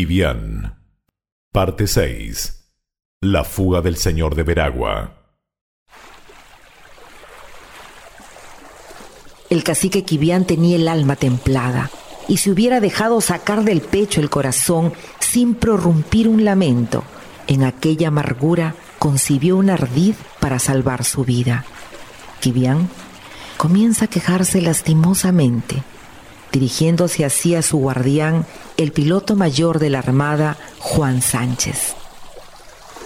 Kibian. Parte 6. La fuga del señor de Veragua. El cacique Kibian tenía el alma templada y se hubiera dejado sacar del pecho el corazón sin prorrumpir un lamento. En aquella amargura concibió un ardid para salvar su vida. Kibian comienza a quejarse lastimosamente, dirigiéndose así a su guardián, el piloto mayor de la Armada, Juan Sánchez.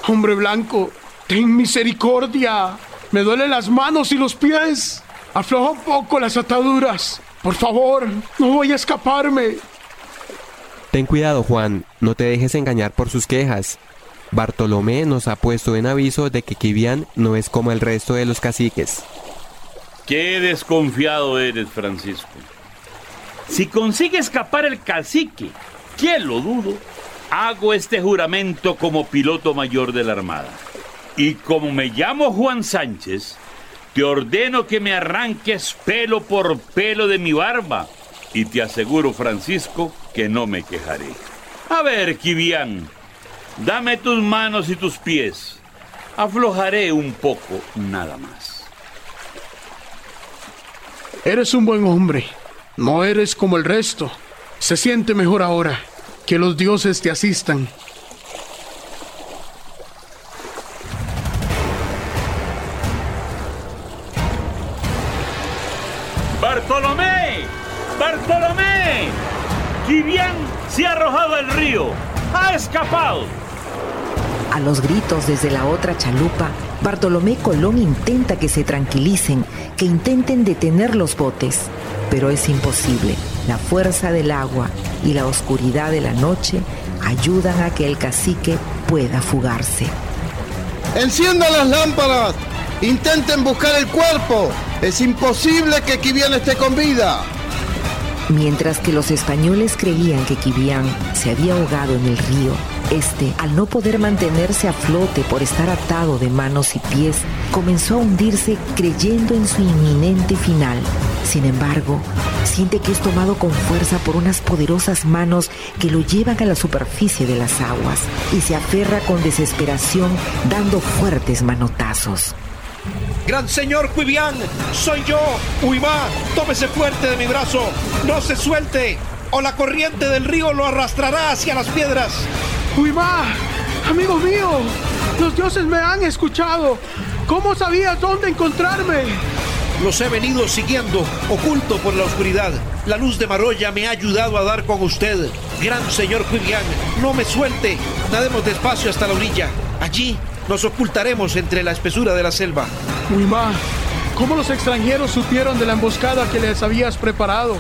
Hombre blanco, ten misericordia. Me duelen las manos y los pies. Afloja un poco las ataduras. Por favor, no voy a escaparme. Ten cuidado, Juan, no te dejes engañar por sus quejas. Bartolomé nos ha puesto en aviso de que Kibian no es como el resto de los caciques. Qué desconfiado eres, Francisco. Si consigue escapar el cacique, ¿quién lo dudo? Hago este juramento como piloto mayor de la Armada. Y como me llamo Juan Sánchez, te ordeno que me arranques pelo por pelo de mi barba. Y te aseguro, Francisco, que no me quejaré. A ver, Kibián, dame tus manos y tus pies. Aflojaré un poco, nada más. Eres un buen hombre. No eres como el resto. Se siente mejor ahora. Que los dioses te asistan. ¡Bartolomé! ¡Bartolomé! Kibián se ha arrojado al río. ¡Ha escapado! A los gritos desde la otra chalupa, Bartolomé Colón intenta que se tranquilicen, que intenten detener los botes, pero es imposible. La fuerza del agua y la oscuridad de la noche ayudan a que el cacique pueda fugarse. ¡Enciendan las lámparas! ¡Intenten buscar el cuerpo! Es imposible que Kibian esté con vida. Mientras que los españoles creían que Kibian se había ahogado en el río, este, al no poder mantenerse a flote por estar atado de manos y pies, comenzó a hundirse creyendo en su inminente final. Sin embargo, siente que es tomado con fuerza por unas poderosas manos que lo llevan a la superficie de las aguas y se aferra con desesperación dando fuertes manotazos. Gran señor Quibian, soy yo, Uimá, tómese fuerte de mi brazo, no se suelte, o la corriente del río lo arrastrará hacia las piedras. Uimá, amigo mío, los dioses me han escuchado. ¿Cómo sabías dónde encontrarme? Los he venido siguiendo, oculto por la oscuridad. La luz de Maroya me ha ayudado a dar con usted. Gran señor Quibian, no me suelte. Nademos despacio hasta la orilla. Allí nos ocultaremos entre la espesura de la selva. Uimá, ¿cómo los extranjeros supieron de la emboscada que les habías preparado?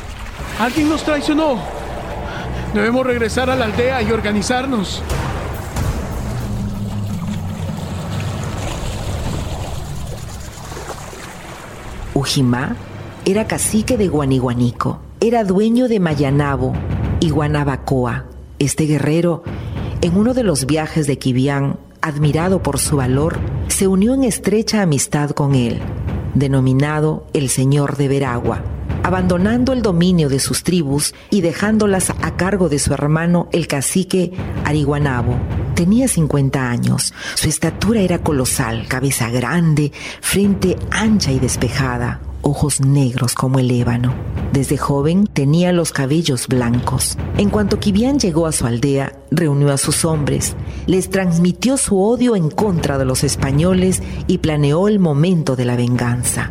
¿Alguien nos traicionó? Debemos regresar a la aldea y organizarnos. Ujimá era cacique de Guaniguanico, era dueño de Mayanabo y Guanabacoa. Este guerrero, en uno de los viajes de Kibián, admirado por su valor, se unió en estrecha amistad con él, denominado el Señor de Veragua, abandonando el dominio de sus tribus y dejándolas a cargo de su hermano el cacique Ariguanabo. Tenía 50 años, su estatura era colosal, cabeza grande, frente ancha y despejada, ojos negros como el ébano. Desde joven tenía los cabellos blancos. En cuanto Kibian llegó a su aldea, reunió a sus hombres, les transmitió su odio en contra de los españoles y planeó el momento de la venganza.